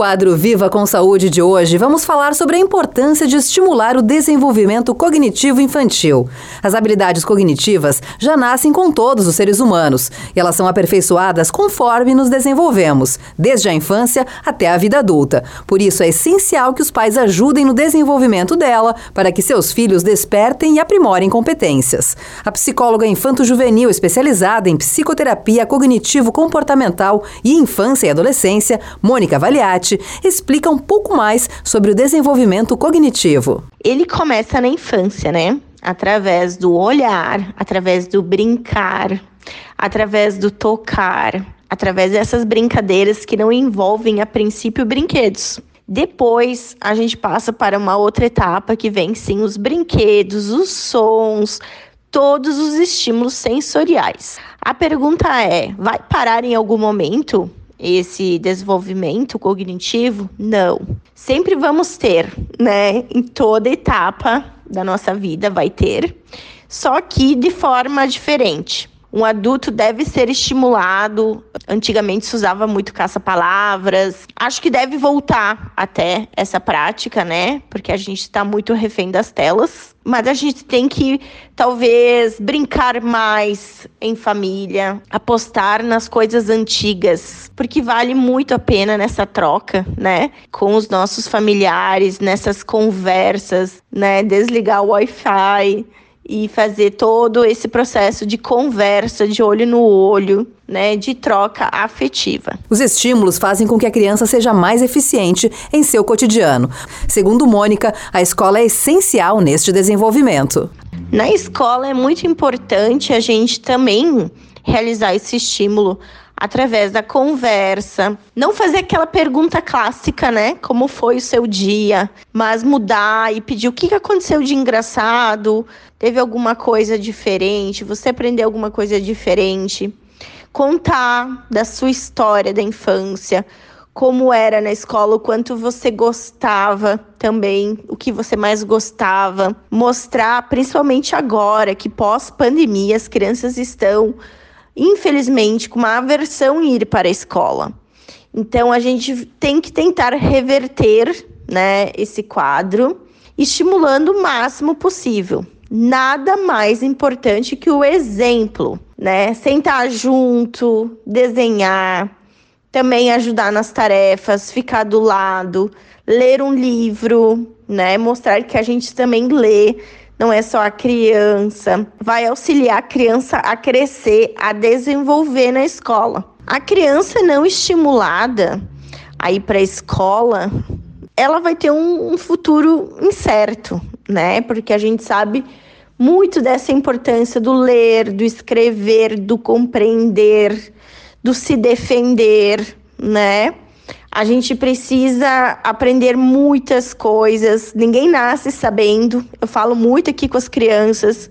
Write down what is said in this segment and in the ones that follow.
quadro Viva com Saúde de hoje, vamos falar sobre a importância de estimular o desenvolvimento cognitivo infantil. As habilidades cognitivas já nascem com todos os seres humanos e elas são aperfeiçoadas conforme nos desenvolvemos, desde a infância até a vida adulta. Por isso é essencial que os pais ajudem no desenvolvimento dela para que seus filhos despertem e aprimorem competências. A psicóloga infanto-juvenil especializada em psicoterapia cognitivo-comportamental e infância e adolescência, Mônica Valiati, explica um pouco mais sobre o desenvolvimento cognitivo. Ele começa na infância, né? Através do olhar, através do brincar, através do tocar, através dessas brincadeiras que não envolvem a princípio brinquedos. Depois a gente passa para uma outra etapa que vem sim os brinquedos, os sons, todos os estímulos sensoriais. A pergunta é: vai parar em algum momento? Esse desenvolvimento cognitivo? Não. Sempre vamos ter, né? Em toda etapa da nossa vida vai ter, só que de forma diferente. Um adulto deve ser estimulado. Antigamente se usava muito caça-palavras. Acho que deve voltar até essa prática, né? Porque a gente está muito refém das telas. Mas a gente tem que, talvez, brincar mais em família, apostar nas coisas antigas, porque vale muito a pena nessa troca, né? Com os nossos familiares, nessas conversas, né? Desligar o Wi-Fi e fazer todo esse processo de conversa, de olho no olho, né, de troca afetiva. Os estímulos fazem com que a criança seja mais eficiente em seu cotidiano. Segundo Mônica, a escola é essencial neste desenvolvimento. Na escola é muito importante a gente também realizar esse estímulo através da conversa. Não fazer aquela pergunta clássica, né? Como foi o seu dia? Mas mudar e pedir o que aconteceu de engraçado, teve alguma coisa diferente, você aprendeu alguma coisa diferente. Contar da sua história da infância, como era na escola, o quanto você gostava também, o que você mais gostava. Mostrar, principalmente agora que pós-pandemia as crianças estão infelizmente, com uma aversão em ir para a escola. Então, a gente tem que tentar reverter né, esse quadro, estimulando o máximo possível. Nada mais importante que o exemplo, né? Sentar junto, desenhar, também ajudar nas tarefas, ficar do lado, ler um livro, né? Mostrar que a gente também lê, não é só a criança, vai auxiliar a criança a crescer, a desenvolver na escola. A criança não estimulada a ir para a escola, ela vai ter um, um futuro incerto, né? Porque a gente sabe muito dessa importância do ler, do escrever, do compreender, do se defender, né? A gente precisa aprender muitas coisas. Ninguém nasce sabendo. Eu falo muito aqui com as crianças.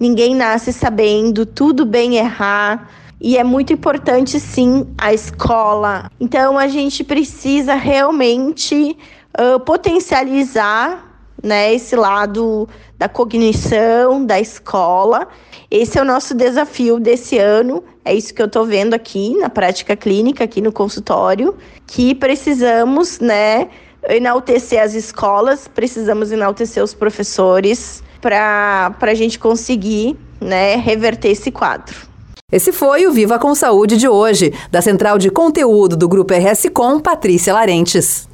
Ninguém nasce sabendo, tudo bem errar. E é muito importante, sim, a escola. Então, a gente precisa realmente uh, potencializar né, esse lado da cognição, da escola. Esse é o nosso desafio desse ano. É isso que eu estou vendo aqui na prática clínica, aqui no consultório, que precisamos, né, enaltecer as escolas, precisamos enaltecer os professores para a gente conseguir, né, reverter esse quadro. Esse foi o Viva com Saúde de hoje, da Central de Conteúdo do Grupo RS Com, Patrícia Larentes.